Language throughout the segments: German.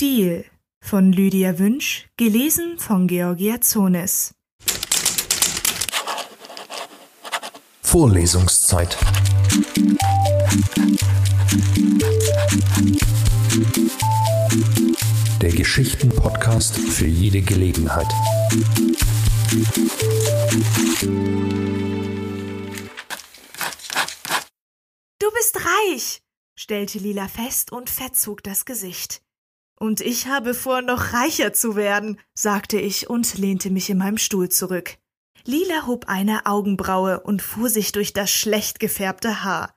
Deal von Lydia Wünsch, gelesen von Georgia Zones. Vorlesungszeit. Der Geschichten-Podcast für jede Gelegenheit. Du bist reich, stellte Lila fest und verzog das Gesicht. Und ich habe vor, noch reicher zu werden, sagte ich und lehnte mich in meinem Stuhl zurück. Lila hob eine Augenbraue und fuhr sich durch das schlecht gefärbte Haar.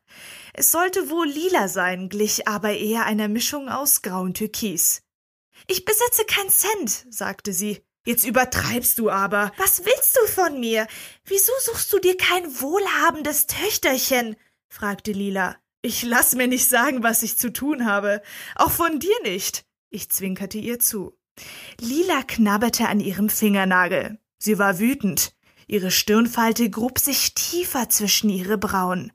Es sollte wohl lila sein, glich aber eher einer Mischung aus grau und türkis. Ich besitze kein Cent, sagte sie. Jetzt übertreibst du aber. Was willst du von mir? Wieso suchst du dir kein wohlhabendes Töchterchen? fragte Lila. Ich lass mir nicht sagen, was ich zu tun habe. Auch von dir nicht. Ich zwinkerte ihr zu. Lila knabberte an ihrem Fingernagel. Sie war wütend. Ihre Stirnfalte grub sich tiefer zwischen ihre Brauen.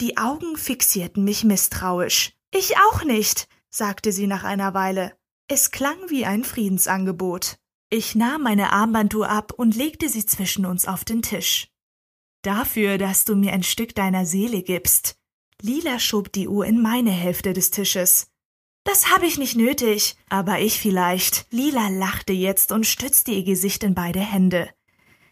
Die Augen fixierten mich misstrauisch. Ich auch nicht, sagte sie nach einer Weile. Es klang wie ein Friedensangebot. Ich nahm meine Armbanduhr ab und legte sie zwischen uns auf den Tisch. Dafür, dass du mir ein Stück deiner Seele gibst. Lila schob die Uhr in meine Hälfte des Tisches. Das habe ich nicht nötig, aber ich vielleicht. Lila lachte jetzt und stützte ihr Gesicht in beide Hände.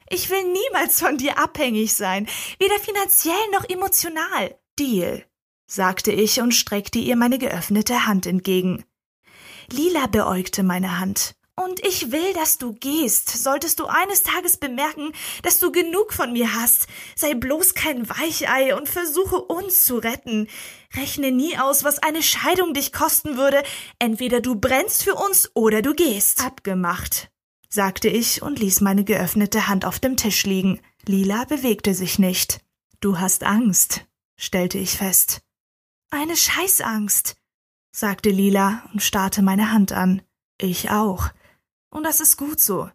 Ich will niemals von dir abhängig sein, weder finanziell noch emotional. Deal, sagte ich und streckte ihr meine geöffnete Hand entgegen. Lila beäugte meine Hand. Und ich will, dass du gehst. Solltest du eines Tages bemerken, dass du genug von mir hast, sei bloß kein Weichei und versuche uns zu retten. Rechne nie aus, was eine Scheidung dich kosten würde. Entweder du brennst für uns oder du gehst. Abgemacht, sagte ich und ließ meine geöffnete Hand auf dem Tisch liegen. Lila bewegte sich nicht. Du hast Angst, stellte ich fest. Eine Scheißangst, sagte Lila und starrte meine Hand an. Ich auch. Und das ist gut so.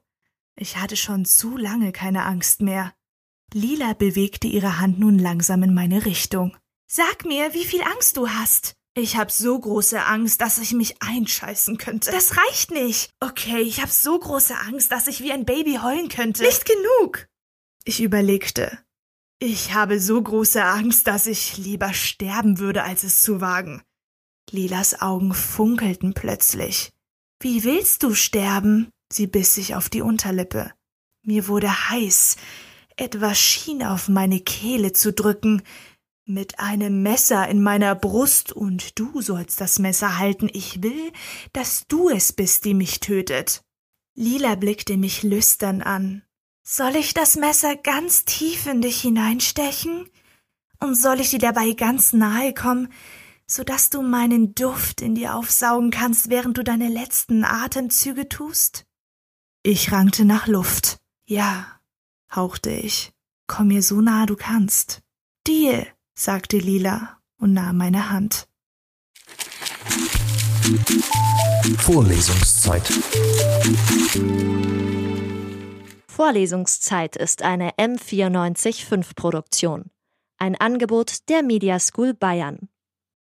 Ich hatte schon zu lange keine Angst mehr. Lila bewegte ihre Hand nun langsam in meine Richtung. Sag mir, wie viel Angst du hast. Ich hab so große Angst, dass ich mich einscheißen könnte. Das reicht nicht. Okay, ich hab so große Angst, dass ich wie ein Baby heulen könnte. Nicht genug. Ich überlegte. Ich habe so große Angst, dass ich lieber sterben würde, als es zu wagen. Lilas Augen funkelten plötzlich. Wie willst du sterben? Sie biss sich auf die Unterlippe. Mir wurde heiß. Etwas schien auf meine Kehle zu drücken. Mit einem Messer in meiner Brust und du sollst das Messer halten. Ich will, dass du es bist, die mich tötet. Lila blickte mich lüstern an. Soll ich das Messer ganz tief in dich hineinstechen? Und soll ich dir dabei ganz nahe kommen, so dass du meinen Duft in dir aufsaugen kannst, während du deine letzten Atemzüge tust? Ich rankte nach Luft. Ja, hauchte ich. Komm mir so nah du kannst. Deal, sagte Lila und nahm meine Hand. Vorlesungszeit. Vorlesungszeit ist eine M945 Produktion. Ein Angebot der Media School Bayern.